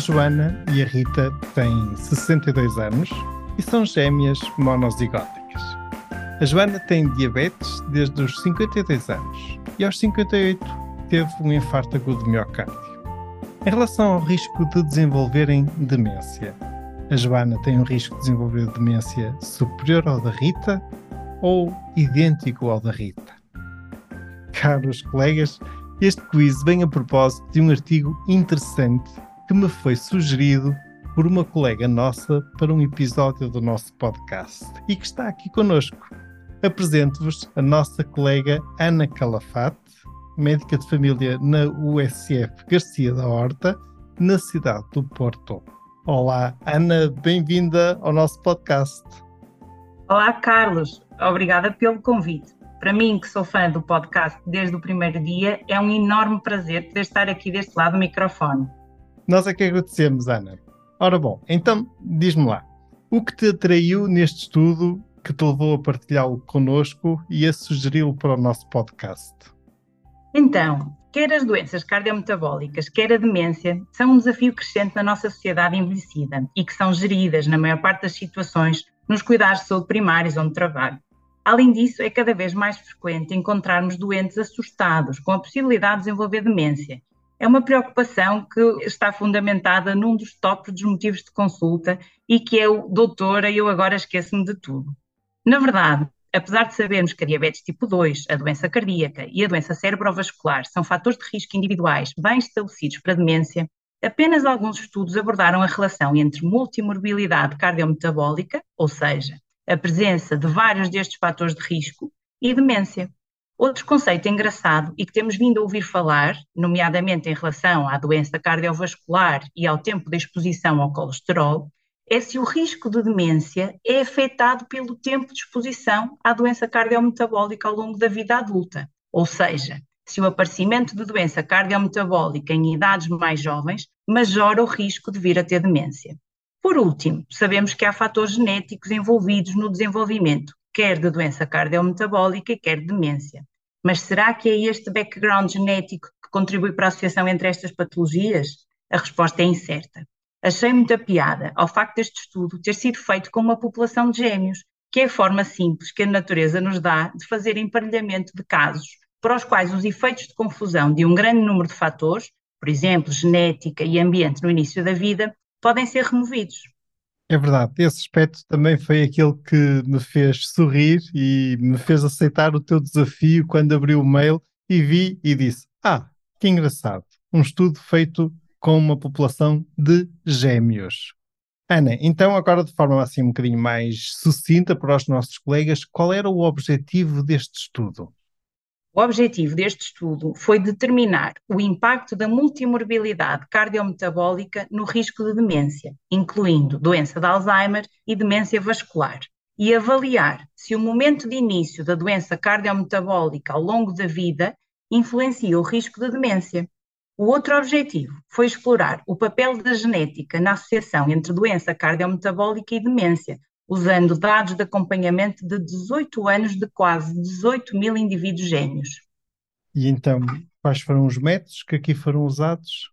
Joana e a Rita têm 62 anos e são gêmeas monozigóticas. A Joana tem diabetes desde os 52 anos e aos 58 teve um infarto agudo de miocárdio. Em relação ao risco de desenvolverem demência, a Joana tem um risco de desenvolver demência superior ao da Rita ou idêntico ao da Rita? Caros colegas, este quiz vem a propósito de um artigo interessante que me foi sugerido por uma colega nossa para um episódio do nosso podcast e que está aqui conosco. Apresento-vos a nossa colega Ana Calafate, médica de família na USF Garcia da Horta, na cidade do Porto. Olá, Ana, bem-vinda ao nosso podcast. Olá, Carlos, obrigada pelo convite. Para mim, que sou fã do podcast desde o primeiro dia, é um enorme prazer poder estar aqui deste lado do microfone. Nós é que agradecemos, Ana. Ora bom, então diz-me lá, o que te atraiu neste estudo que te levou a partilhá-lo connosco e a sugeri-lo para o nosso podcast? Então, quer as doenças cardiometabólicas, quer a demência, são um desafio crescente na nossa sociedade envelhecida e que são geridas, na maior parte das situações, nos cuidados de saúde primários onde trabalho. Além disso, é cada vez mais frequente encontrarmos doentes assustados com a possibilidade de desenvolver demência é uma preocupação que está fundamentada num dos tópicos dos motivos de consulta e que é o doutora, eu agora esqueço-me de tudo. Na verdade, apesar de sabermos que a diabetes tipo 2, a doença cardíaca e a doença cerebrovascular são fatores de risco individuais bem estabelecidos para a demência, apenas alguns estudos abordaram a relação entre multimorbilidade cardiometabólica, ou seja, a presença de vários destes fatores de risco, e demência. Outro conceito engraçado e que temos vindo a ouvir falar, nomeadamente em relação à doença cardiovascular e ao tempo de exposição ao colesterol, é se o risco de demência é afetado pelo tempo de exposição à doença cardiometabólica ao longo da vida adulta. Ou seja, se o aparecimento de doença cardiometabólica em idades mais jovens majora o risco de vir a ter demência. Por último, sabemos que há fatores genéticos envolvidos no desenvolvimento, quer de doença cardiometabólica, quer de demência. Mas será que é este background genético que contribui para a associação entre estas patologias? A resposta é incerta. Achei muita piada ao facto deste estudo ter sido feito com uma população de gêmeos, que é a forma simples que a natureza nos dá de fazer emparelhamento de casos para os quais os efeitos de confusão de um grande número de fatores, por exemplo, genética e ambiente no início da vida, podem ser removidos. É verdade, esse aspecto também foi aquele que me fez sorrir e me fez aceitar o teu desafio quando abri o mail e vi e disse: Ah, que engraçado, um estudo feito com uma população de gêmeos. Ana, então agora de forma assim um bocadinho mais sucinta para os nossos colegas, qual era o objetivo deste estudo? O objetivo deste estudo foi determinar o impacto da multimorbilidade cardiometabólica no risco de demência, incluindo doença de Alzheimer e demência vascular, e avaliar se o momento de início da doença cardiometabólica ao longo da vida influencia o risco de demência. O outro objetivo foi explorar o papel da genética na associação entre doença cardiometabólica e demência, usando dados de acompanhamento de 18 anos de quase 18 mil indivíduos gêmeos. E então, quais foram os métodos que aqui foram usados?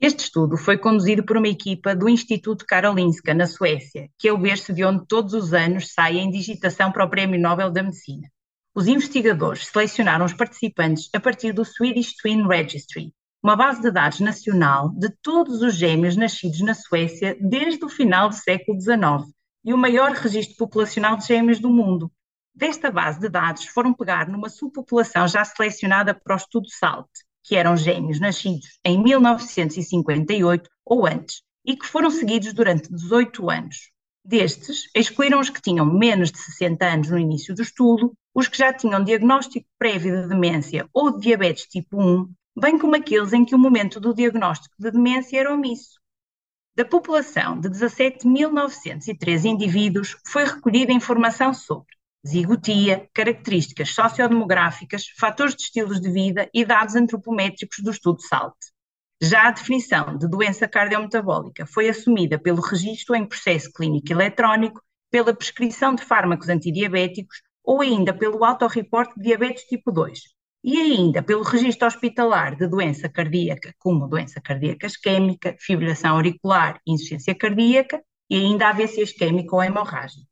Este estudo foi conduzido por uma equipa do Instituto Karolinska, na Suécia, que é o berço de onde todos os anos sai a indigitação para o Prémio Nobel da Medicina. Os investigadores selecionaram os participantes a partir do Swedish Twin Registry, uma base de dados nacional de todos os gêmeos nascidos na Suécia desde o final do século XIX, e o maior registro populacional de gêmeos do mundo. Desta base de dados foram pegar numa subpopulação já selecionada para o estudo SALT, que eram gêmeos nascidos em 1958 ou antes e que foram seguidos durante 18 anos. Destes, excluíram os que tinham menos de 60 anos no início do estudo os que já tinham diagnóstico prévio de demência ou de diabetes tipo 1, bem como aqueles em que o momento do diagnóstico de demência era omisso. Da população de 17.903 indivíduos foi recolhida informação sobre zigotia, características sociodemográficas, fatores de estilos de vida e dados antropométricos do estudo SALT. Já a definição de doença cardiometabólica foi assumida pelo registro em processo clínico eletrónico, pela prescrição de fármacos antidiabéticos ou ainda pelo autorreporte de diabetes tipo 2, e ainda pelo registro hospitalar de doença cardíaca, como doença cardíaca isquémica, fibrilação auricular, insuficiência cardíaca e ainda AVC isquémico ou hemorrágico.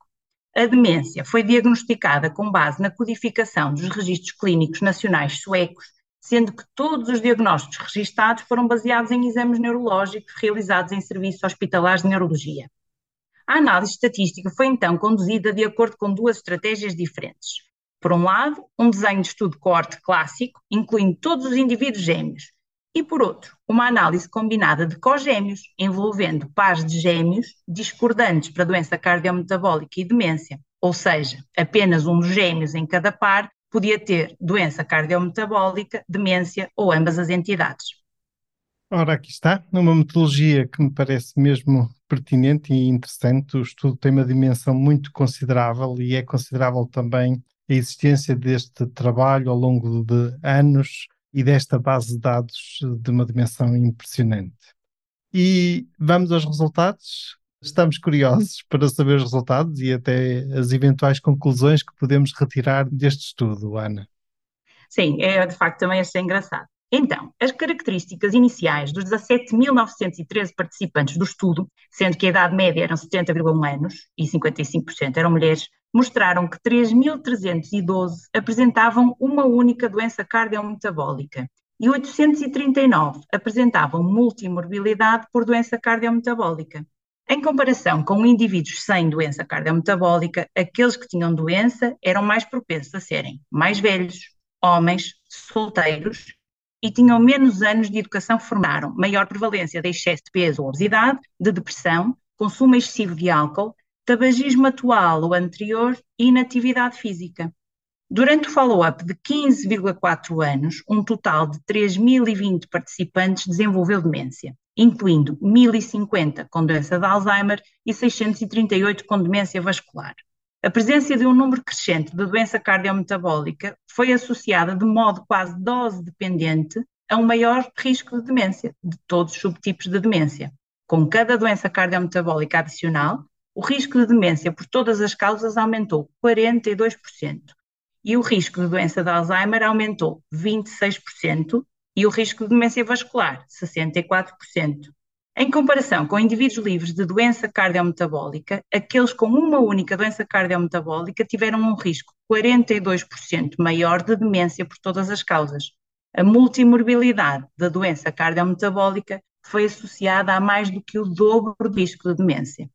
A demência foi diagnosticada com base na codificação dos registros clínicos nacionais suecos, sendo que todos os diagnósticos registados foram baseados em exames neurológicos realizados em serviços hospitalares de neurologia. A análise estatística foi então conduzida de acordo com duas estratégias diferentes. Por um lado, um desenho de estudo coorte clássico, incluindo todos os indivíduos gêmeos, e por outro, uma análise combinada de cogêmeos, envolvendo pares de gêmeos discordantes para doença cardiometabólica e demência, ou seja, apenas um dos gêmeos em cada par podia ter doença cardiometabólica, demência ou ambas as entidades. Ora, aqui está, numa metodologia que me parece mesmo pertinente e interessante. O estudo tem uma dimensão muito considerável e é considerável também a existência deste trabalho ao longo de anos e desta base de dados de uma dimensão impressionante. E vamos aos resultados. Estamos curiosos para saber os resultados e até as eventuais conclusões que podemos retirar deste estudo, Ana. Sim, é, de facto também achei engraçado. Então, as características iniciais dos 17.913 participantes do estudo, sendo que a idade média eram 70,1 anos e 55% eram mulheres, mostraram que 3.312 apresentavam uma única doença cardiometabólica e 839 apresentavam multimorbilidade por doença cardiometabólica. Em comparação com indivíduos sem doença cardiometabólica, aqueles que tinham doença eram mais propensos a serem mais velhos, homens, solteiros e tinham menos anos de educação formaram maior prevalência de excesso de peso ou obesidade, de depressão, consumo excessivo de álcool, tabagismo atual ou anterior e inatividade física. Durante o follow-up de 15,4 anos, um total de 3.020 participantes desenvolveu demência, incluindo 1.050 com doença de Alzheimer e 638 com demência vascular. A presença de um número crescente de doença cardiometabólica foi associada de modo quase dose dependente a um maior risco de demência, de todos os subtipos de demência. Com cada doença cardiometabólica adicional, o risco de demência por todas as causas aumentou 42% e o risco de doença de Alzheimer aumentou 26% e o risco de demência vascular 64%. Em comparação com indivíduos livres de doença cardiometabólica, aqueles com uma única doença cardiometabólica tiveram um risco 42% maior de demência por todas as causas. A multimorbilidade da doença cardiometabólica foi associada a mais do que o dobro do risco de demência.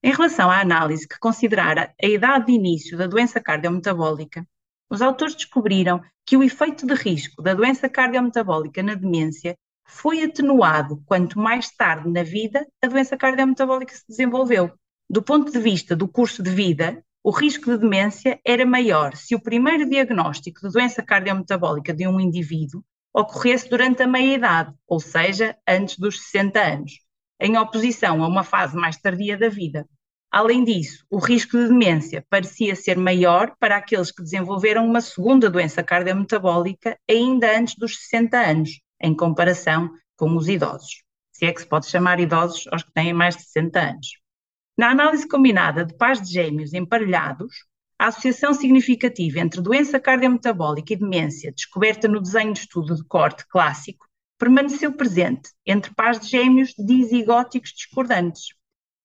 Em relação à análise que considerara a idade de início da doença cardiometabólica, os autores descobriram que o efeito de risco da doença cardiometabólica na demência foi atenuado quanto mais tarde na vida a doença cardiometabólica se desenvolveu. Do ponto de vista do curso de vida, o risco de demência era maior se o primeiro diagnóstico de doença cardiometabólica de um indivíduo ocorresse durante a meia-idade, ou seja, antes dos 60 anos, em oposição a uma fase mais tardia da vida. Além disso, o risco de demência parecia ser maior para aqueles que desenvolveram uma segunda doença cardiometabólica ainda antes dos 60 anos, em comparação com os idosos, se é que se pode chamar idosos aos que têm mais de 60 anos. Na análise combinada de pais de gêmeos emparelhados, a associação significativa entre doença cardiometabólica e demência, descoberta no desenho de estudo de corte clássico, permaneceu presente entre pais de gêmeos dizigóticos discordantes,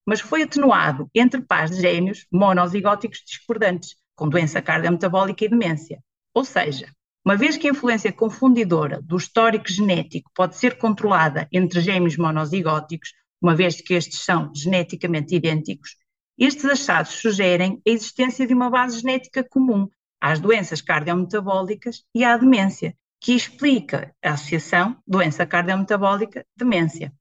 mas foi atenuado entre pais de gêmeos monozigóticos discordantes, com doença cardiometabólica e demência. Ou seja, uma vez que a influência confundidora do histórico genético pode ser controlada entre gêmeos monozigóticos, uma vez que estes são geneticamente idênticos, estes achados sugerem a existência de uma base genética comum às doenças cardiometabólicas e à demência, que explica a associação doença cardiometabólica-demência.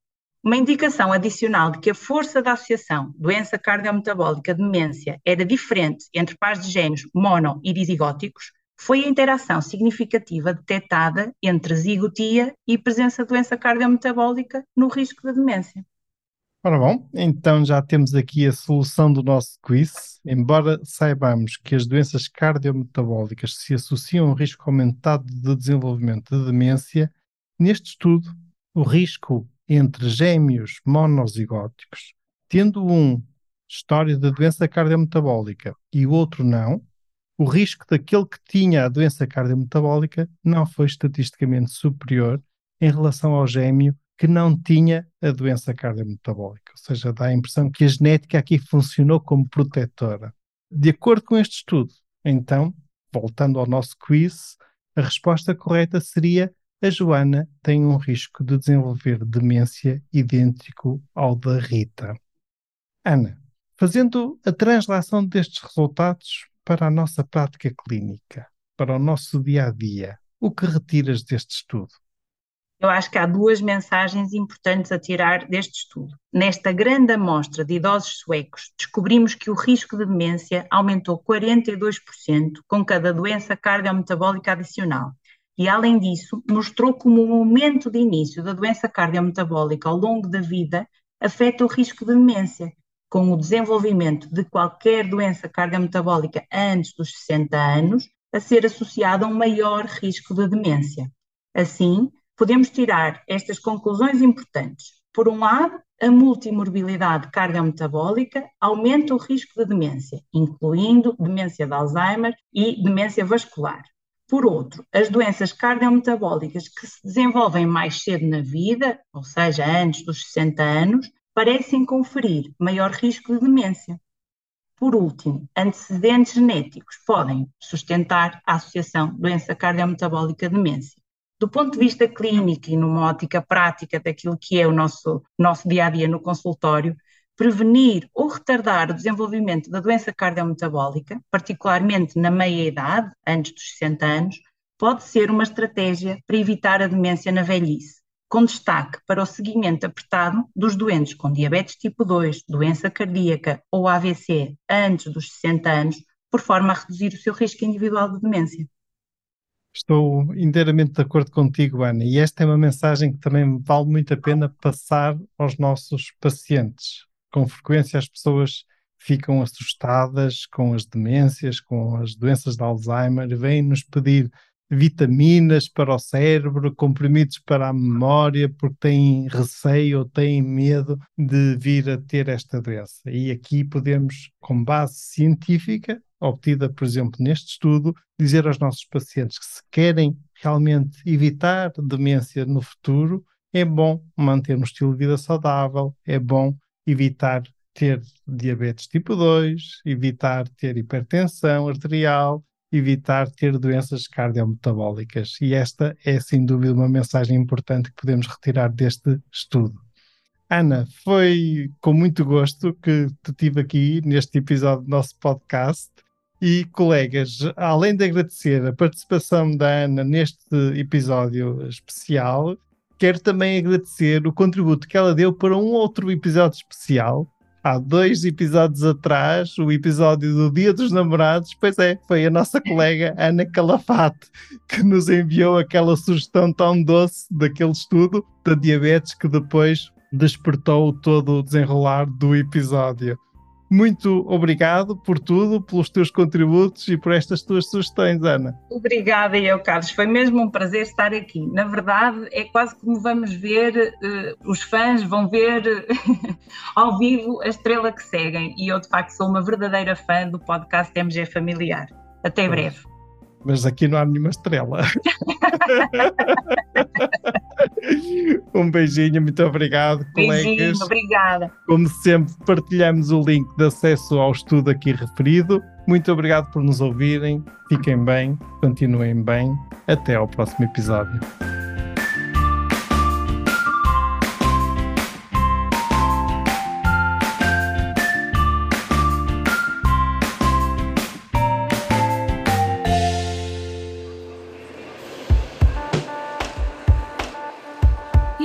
Uma indicação adicional de que a força da associação doença cardiometabólica-demência era diferente entre pares de gêmeos mono e disigóticos foi a interação significativa detectada entre zigotia e presença de doença cardiometabólica no risco da demência. Ora bom, então já temos aqui a solução do nosso quiz. Embora saibamos que as doenças cardiometabólicas se associam a um risco aumentado de desenvolvimento de demência, neste estudo, o risco entre gêmeos monozigóticos, tendo um história de doença cardiometabólica e o outro não, o risco daquele que tinha a doença cardiometabólica não foi estatisticamente superior em relação ao gêmeo que não tinha a doença cardiometabólica. Ou seja, dá a impressão que a genética aqui funcionou como protetora. De acordo com este estudo, então, voltando ao nosso quiz, a resposta correta seria a Joana tem um risco de desenvolver demência idêntico ao da Rita. Ana, fazendo a translação destes resultados para a nossa prática clínica, para o nosso dia a dia, o que retiras deste estudo? Eu acho que há duas mensagens importantes a tirar deste estudo. Nesta grande amostra de idosos suecos, descobrimos que o risco de demência aumentou 42% com cada doença cardiometabólica adicional e, além disso, mostrou como o momento de início da doença cardiometabólica ao longo da vida afeta o risco de demência, com o desenvolvimento de qualquer doença cardiometabólica antes dos 60 anos a ser associado a um maior risco de demência. Assim, podemos tirar estas conclusões importantes. Por um lado, a multimorbilidade cardiometabólica aumenta o risco de demência, incluindo demência de Alzheimer e demência vascular. Por outro, as doenças cardiometabólicas que se desenvolvem mais cedo na vida, ou seja, antes dos 60 anos, parecem conferir maior risco de demência. Por último, antecedentes genéticos podem sustentar a associação doença cardiometabólica demência. Do ponto de vista clínico e numa ótica prática daquilo que é o nosso, nosso dia a dia no consultório, prevenir ou retardar o desenvolvimento da doença cardiometabólica, particularmente na meia-idade, antes dos 60 anos, pode ser uma estratégia para evitar a demência na velhice, com destaque para o seguimento apertado dos doentes com diabetes tipo 2, doença cardíaca ou AVC antes dos 60 anos, por forma a reduzir o seu risco individual de demência. Estou inteiramente de acordo contigo, Ana, e esta é uma mensagem que também vale muito a pena passar aos nossos pacientes com frequência as pessoas ficam assustadas com as demências, com as doenças de Alzheimer, vêm-nos pedir vitaminas para o cérebro, comprimidos para a memória, porque têm receio ou têm medo de vir a ter esta doença. E aqui podemos, com base científica, obtida, por exemplo, neste estudo, dizer aos nossos pacientes que se querem realmente evitar demência no futuro, é bom manter um estilo de vida saudável, é bom evitar ter diabetes tipo 2, evitar ter hipertensão arterial, evitar ter doenças cardiometabólicas. E esta é, sem dúvida, uma mensagem importante que podemos retirar deste estudo. Ana, foi com muito gosto que te tive aqui neste episódio do nosso podcast. E, colegas, além de agradecer a participação da Ana neste episódio especial, quero também agradecer o contributo que ela deu para um outro episódio especial. Há dois episódios atrás, o episódio do Dia dos Namorados, pois é, foi a nossa colega Ana Calafate que nos enviou aquela sugestão tão doce daquele estudo da diabetes que depois despertou todo o desenrolar do episódio. Muito obrigado por tudo, pelos teus contributos e por estas tuas sugestões, Ana. Obrigada, eu, Carlos. Foi mesmo um prazer estar aqui. Na verdade, é quase como vamos ver, uh, os fãs vão ver ao vivo a estrela que seguem. E eu, de facto, sou uma verdadeira fã do podcast MG Familiar. Até breve mas aqui não há nenhuma estrela. um beijinho, muito obrigado, beijinho, colegas. Obrigada. Como sempre, partilhamos o link de acesso ao estudo aqui referido. Muito obrigado por nos ouvirem. Fiquem bem, continuem bem. Até ao próximo episódio.